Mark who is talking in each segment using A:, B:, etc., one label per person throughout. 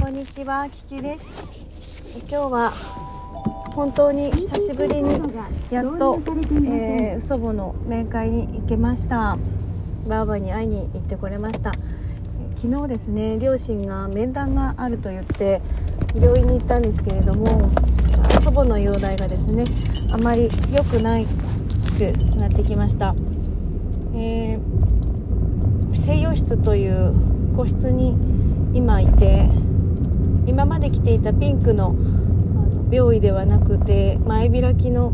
A: こんにちは、キキです。今日は本当に久しぶりにやっと、えー、祖母の面会に行けました。ばあばに会いに行ってこれました。昨日ですね、両親が面談があると言って病院に行ったんですけれども、祖母の容体がですね、あまり良くないくなってきました。えー、西洋室という個室に今いて今まで着ていたピンクのあの病衣ではなくて前開きの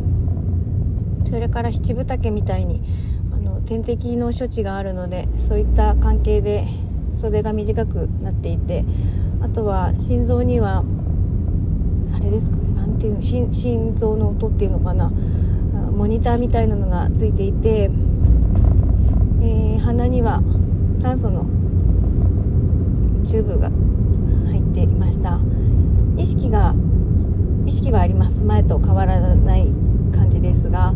A: それから七分丈みたいにあの点滴の処置があるのでそういった関係で袖が短くなっていてあとは心臓にはあれですかなんていうの心心臓の音っていうのかなモニターみたいなのがついていて、えー、鼻には酸素のチューブが入っていました。識が意識はあります。前と変わらない感じですが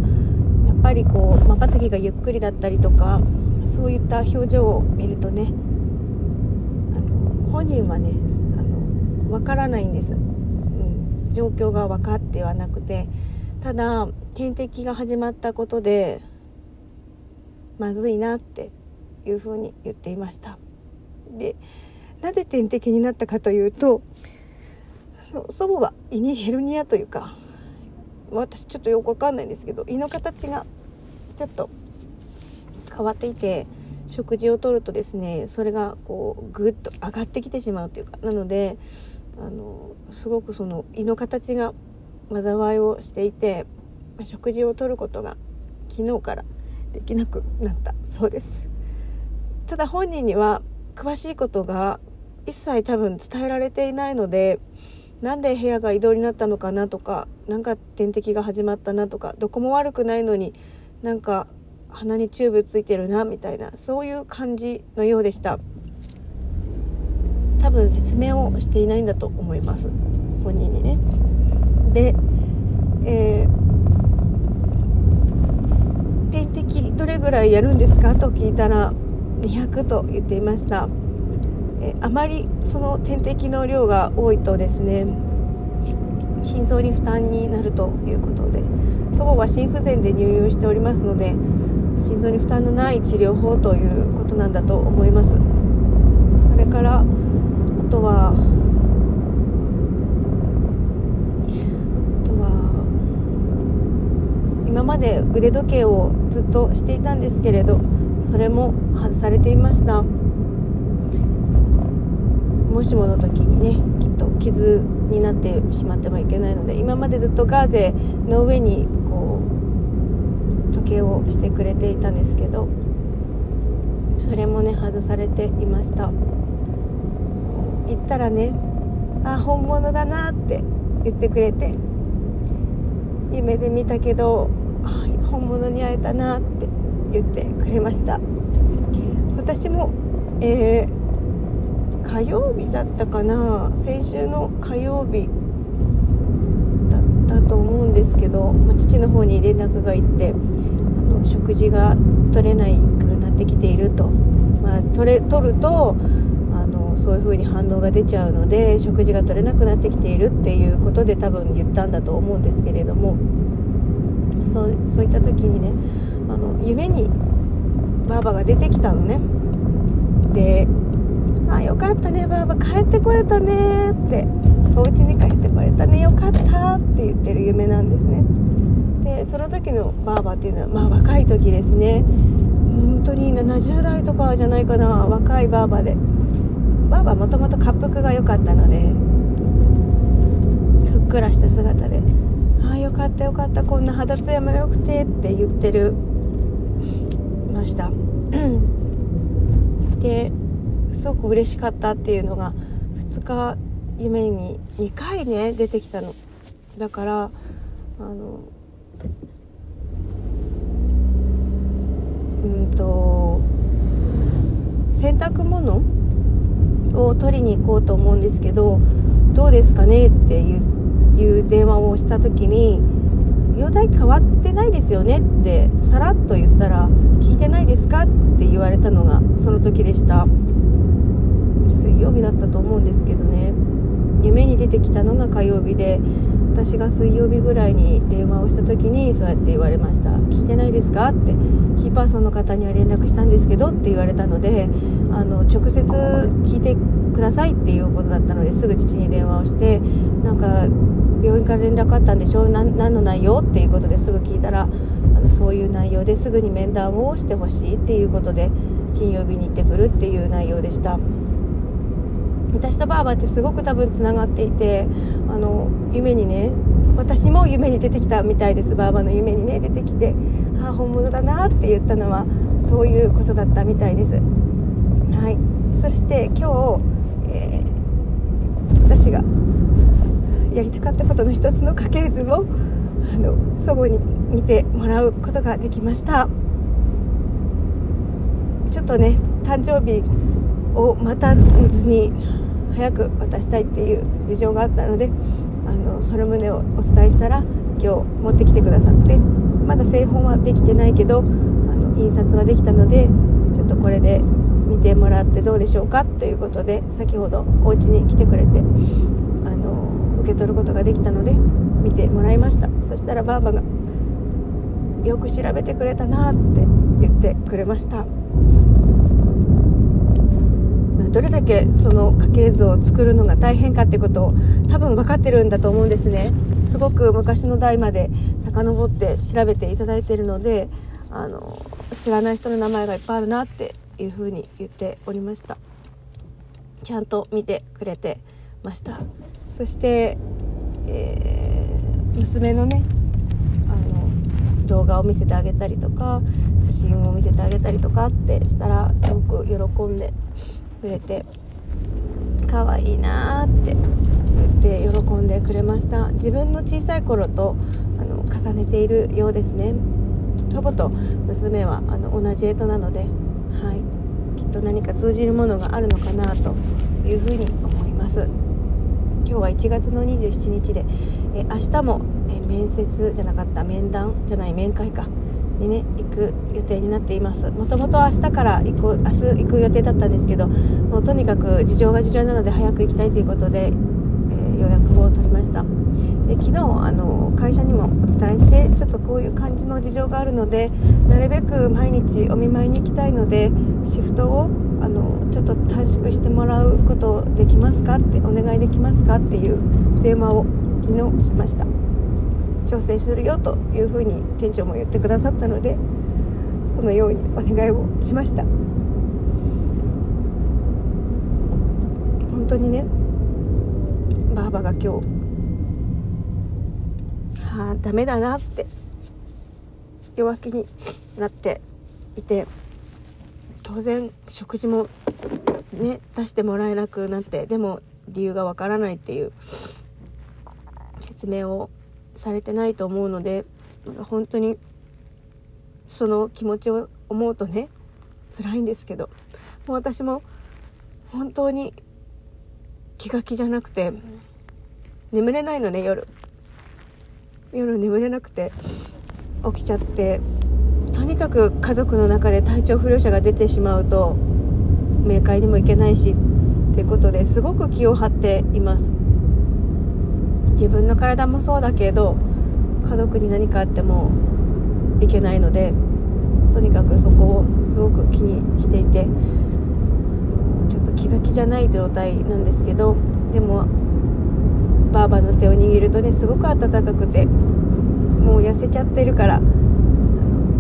A: やっぱりこうまばたきがゆっくりだったりとかそういった表情を見るとねあの本人はねあの分からないんです、うん、状況が分かってはなくてただ点滴が始まったことでまずいなっていうふうに言っていました。でなぜ点滴になったかというと祖母は胃にヘルニアというか私ちょっとよくわかんないんですけど胃の形がちょっと変わっていて食事をとるとですねそれがこうぐっと上がってきてしまうというかなのであのすごくその胃の形が災いをしていて食事をとることが昨日からできなくなったそうです。ただ本人には詳しいことが一切多分伝えられていないのでなんで部屋が移動になったのかなとか何か点滴が始まったなとかどこも悪くないのになんか鼻にチューブついてるなみたいなそういう感じのようでした。多分説明をしていないんだと思います。本人にね。で、えー、点滴どれぐらいやるんですかと聞いたら200と言っていました。えあまりその点滴の量が多いとですね心臓に負担になるということで祖母は心不全で入院しておりますので心臓に負担のない治療法ということなんだと思います。それからあとはあとは今まで腕時計をずっとしていたんですけれどそれも外されていました。もしもの時にねきっと傷になってしまってもいけないので今までずっとガーゼの上にこう時計をしてくれていたんですけどそれもね外されていました。言ったらねあ本物だなって言ってくれて夢で見たけど本物に会えたなって言ってくれました。私も、えー、火曜日だったかな先週の火曜日だったと思うんですけど、まあ、父の方に連絡がいってあの食事が取れないくなってきていると、まあ、取れ取るとあのそういう風に反応が出ちゃうので食事が取れなくなってきているっていうことで多分言ったんだと思うんですけれども。そうそういった時にねあの夢にばあばが出てきたのね。で「あよかったねばあば帰ってこれたね」って「お家に帰ってこれたねよかった」って言ってる夢なんですね。でその時のばあばっていうのはまあ若い時ですね。本当に70代とかじゃないかな若いばあばで。ばあばもともと滑腹が良かったのでふっくらした姿で「ああよかったよかったこんな肌ツヤも良くて」って言ってるました。ですごく嬉しかったっていうのが2日夢に2回ね出てきたの。だからあのうんと洗濯物を取りに行こうと思うんですけどどうですかねっていう電話をした時に容体変わってないですよねってさらっと言ったら聞いてないですかって言われたのがその時でした。水曜日だったと思うんですけどね。夢に出てきたのが火曜日で私が水曜日ぐらいに電話をした時にそうやって言われました「聞いてないですか?」って「キーパーソンの方には連絡したんですけど」って言われたのであの直接聞いてくださいっていうことだったのですぐ父に電話をしてなんか病院から連絡あったんでしょ？う何の内容？っていうことですぐ聞いたらあのそういう内容ですぐに面談をしてほしいっていうことで金曜日に行ってくるっていう内容でした。私とばあばってすごく多分つながっていてあの夢にね私も夢に出てきたみたいです。ばあばの夢にね出てきてああ本物だなって言ったのはそういうことだったみたいです。はい。そして今日、えー、私がやりたかったことの一つの家系図をあの祖母に見てもらうことができました。ちょっとね誕生日を待たずに早く渡したいっていう事情があったのであのその旨をお伝えしたら今日持ってきてくださってまだ製本はできてないけどあの印刷はできたのでちょっとこれで見てもらってどうでしょうかということで先ほどお家に来てくれてあの受け取ることができたので見てもらいましたそしたらばあばが「よく調べてくれたな」って言ってくれました。どれだけその家系図を作るのが大変かってことを多分分かってるんだと思うんですね。すごく昔の代まで遡って調べていただいているのであの知らない人の名前がいっぱいあるなっていうふうに言っておりました。ちゃんと見てくれてました。そして、えー、娘のねあの動画を見せてあげたりとか写真を見せてあげたりとかってしたらすごく喜んでくれて可愛いなって言って喜んでくれました。自分の小さい頃とあの重ねているようですね。祖母と娘はあの同じ干支なので、はい、きっと何か通じるものがあるのかなというふうに思います。今日は1月の27日でえ明日もえ面接じゃなかった面談じゃない面会か。にね行く予定になっています。もともと明日から行こう明日行く予定だったんですけどもうとにかく事情が事情なので早く行きたいということで、えー、予約を取りました。で昨日あの会社にもお伝えしてちょっとこういう感じの事情があるのでなるべく毎日お見舞いに行きたいのでシフトをあのちょっと短縮してもらうことできますかってお願いできますかっていう電話を昨日しました。調整するよというふうに店長も言ってくださったのでそのようにお願いをしました。本当にねばあばが今日はあダメだなって弱気になっていて当然食事もね出してもらえなくなってでも理由がわからないっていう説明をされてないと思うので本当にその気持ちを思うとね辛いんですけどもう私も本当に気が気じゃなくて眠れないのね夜。夜眠れなくて起きちゃってとにかく家族の中で体調不良者が出てしまうと面会にも行けないしっていうことですごく気を張っています。自分の体もそうだけど家族に何かあってもいけないのでとにかくそこをすごく気にしていてちょっと気が気じゃない状態なんですけどでもばあばの手を握るとねすごく温かくてもう痩せちゃってるから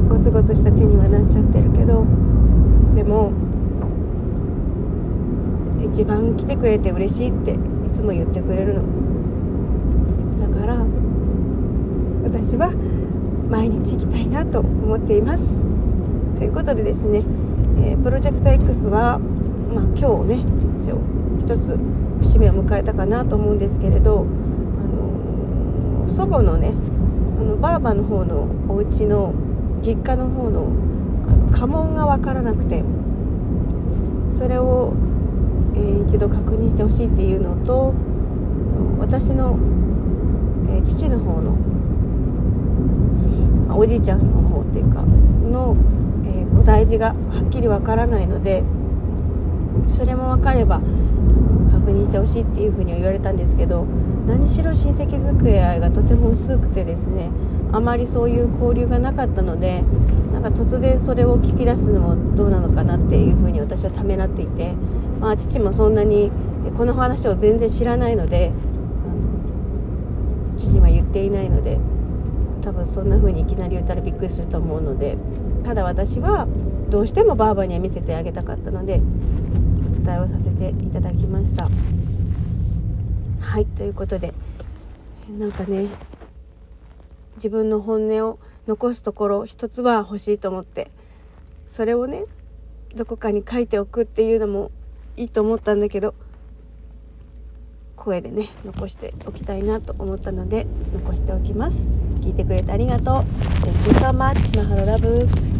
A: ゴツゴツした手にはなっちゃってるけどでも一番来てくれて嬉しいっていつも言ってくれるのから私は毎日行きたいなと思っています。ということでですね、えー、プロジェクト X は、まあ、今日ね一応一つ節目を迎えたかなと思うんですけれど、あのー、祖母のねあのばあばの方のお家の実家の方のあの家紋が分からなくてそれを、えー、一度確認してほしいっていうのと私のえー、父の方のおじいちゃんの方っていうかの、えー、大事がはっきりわからないのでそれも分かれば確認してほしいっていうふうには言われたんですけど何しろ親戚付き合いがとても薄くてですねあまりそういう交流がなかったのでなんか突然それを聞き出すのもどうなのかなっていうふうに私はためらっていて、まあ、父もそんなにこの話を全然知らないので、うん、父には言っていないので多分そんな風にいきなり言ったらびっくりすると思うのでただ私はどうしてもばあばには見せてあげたかったのでお伝えをさせていただきました。はいということでなんかね自分の本音を残すところ一つは欲しいと思ってそれをねどこかに書いておくっていうのもいいと思ったんだけど声でね残しておきたいなと思ったので残しておきます。聞いてくれてありがとう。Thank you so much マハロラブ。